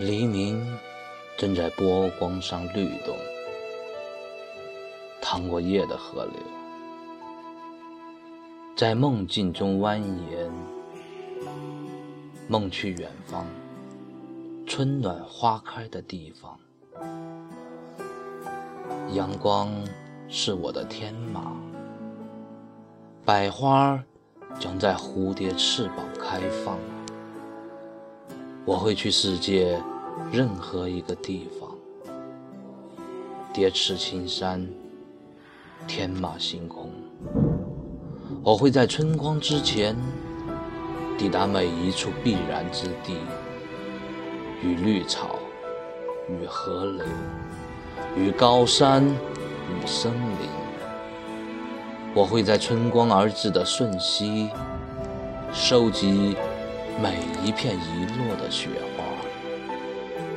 黎明正在波光上律动，淌过夜的河流，在梦境中蜿蜒，梦去远方，春暖花开的地方。阳光是我的天马，百花将在蝴蝶翅膀开放。我会去世界任何一个地方，叠翅青山，天马行空。我会在春光之前抵达每一处必然之地，与绿草，与河流，与高山，与森林。我会在春光而至的瞬息，收集。每一片遗落的雪花，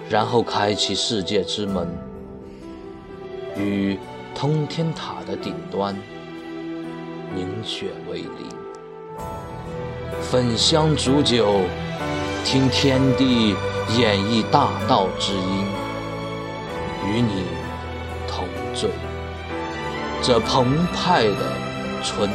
然后开启世界之门，与通天塔的顶端凝雪为邻，焚香煮酒，听天地演绎大道之音，与你同醉这澎湃的春。